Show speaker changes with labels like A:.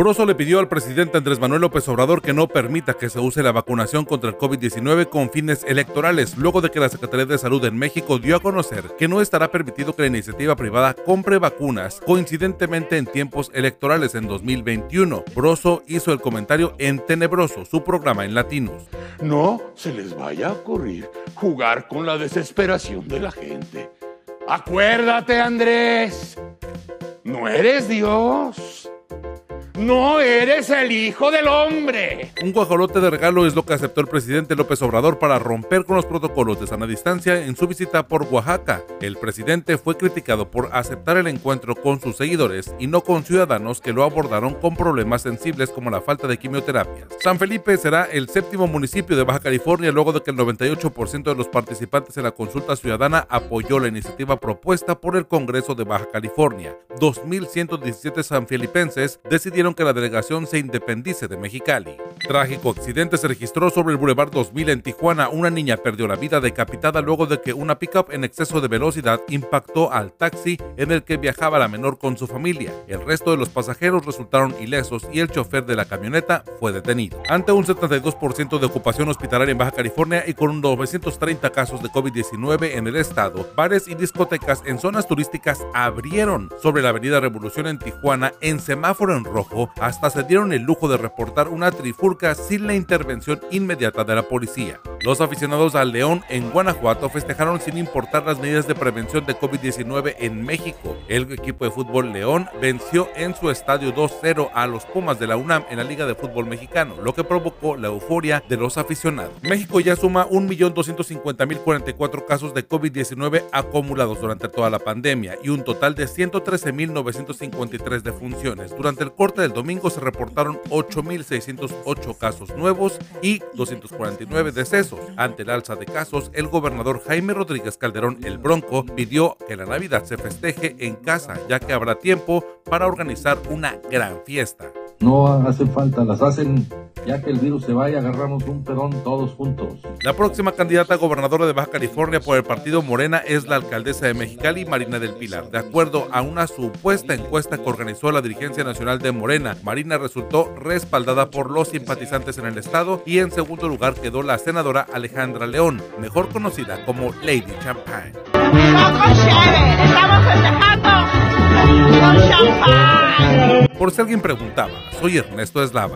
A: Broso le pidió al presidente Andrés Manuel López Obrador que no permita que se use la vacunación contra el COVID-19 con fines electorales, luego de que la Secretaría de Salud en México dio a conocer que no estará permitido que la iniciativa privada compre vacunas coincidentemente en tiempos electorales en 2021. Broso hizo el comentario en Tenebroso, su programa en Latinos.
B: No se les vaya a ocurrir jugar con la desesperación de la gente. Acuérdate, Andrés, no eres Dios. No eres el hijo del hombre.
A: Un guajolote de regalo es lo que aceptó el presidente López Obrador para romper con los protocolos de sana distancia en su visita por Oaxaca. El presidente fue criticado por aceptar el encuentro con sus seguidores y no con ciudadanos que lo abordaron con problemas sensibles como la falta de quimioterapia. San Felipe será el séptimo municipio de Baja California luego de que el 98% de los participantes en la consulta ciudadana apoyó la iniciativa propuesta por el Congreso de Baja California. 2.117 sanfelipenses decidieron que la delegación se independice de Mexicali. Trágico accidente se registró sobre el Boulevard 2000 en Tijuana. Una niña perdió la vida decapitada luego de que una pickup en exceso de velocidad impactó al taxi en el que viajaba la menor con su familia. El resto de los pasajeros resultaron ilesos y el chofer de la camioneta fue detenido. Ante un 72% de ocupación hospitalaria en Baja California y con 930 casos de COVID-19 en el estado, bares y discotecas en zonas turísticas abrieron sobre la avenida Revolución en Tijuana en semáforo en rojo hasta se dieron el lujo de reportar una sin la intervención inmediata de la policía. Los aficionados al León en Guanajuato festejaron sin importar las medidas de prevención de COVID-19 en México. El equipo de fútbol León venció en su estadio 2-0 a los Pumas de la UNAM en la Liga de Fútbol Mexicano, lo que provocó la euforia de los aficionados. México ya suma 1.250.044 casos de COVID-19 acumulados durante toda la pandemia y un total de 113.953 defunciones. Durante el corte del domingo se reportaron 8.608 casos nuevos y 249 decesos. Ante el alza de casos, el gobernador Jaime Rodríguez Calderón el Bronco pidió que la Navidad se festeje en casa, ya que habrá tiempo para organizar una gran fiesta.
C: No hace falta, las hacen ya que el virus se vaya, agarramos un pedón todos juntos.
A: La próxima candidata a gobernadora de Baja California por el partido Morena es la alcaldesa de Mexicali, Marina del Pilar. De acuerdo a una supuesta encuesta que organizó la dirigencia nacional de Morena, Marina resultó respaldada por los simpatizantes en el estado y en segundo lugar quedó la senadora Alejandra León, mejor conocida como Lady
D: champagne.
A: Por si alguien preguntaba, soy Ernesto Eslava.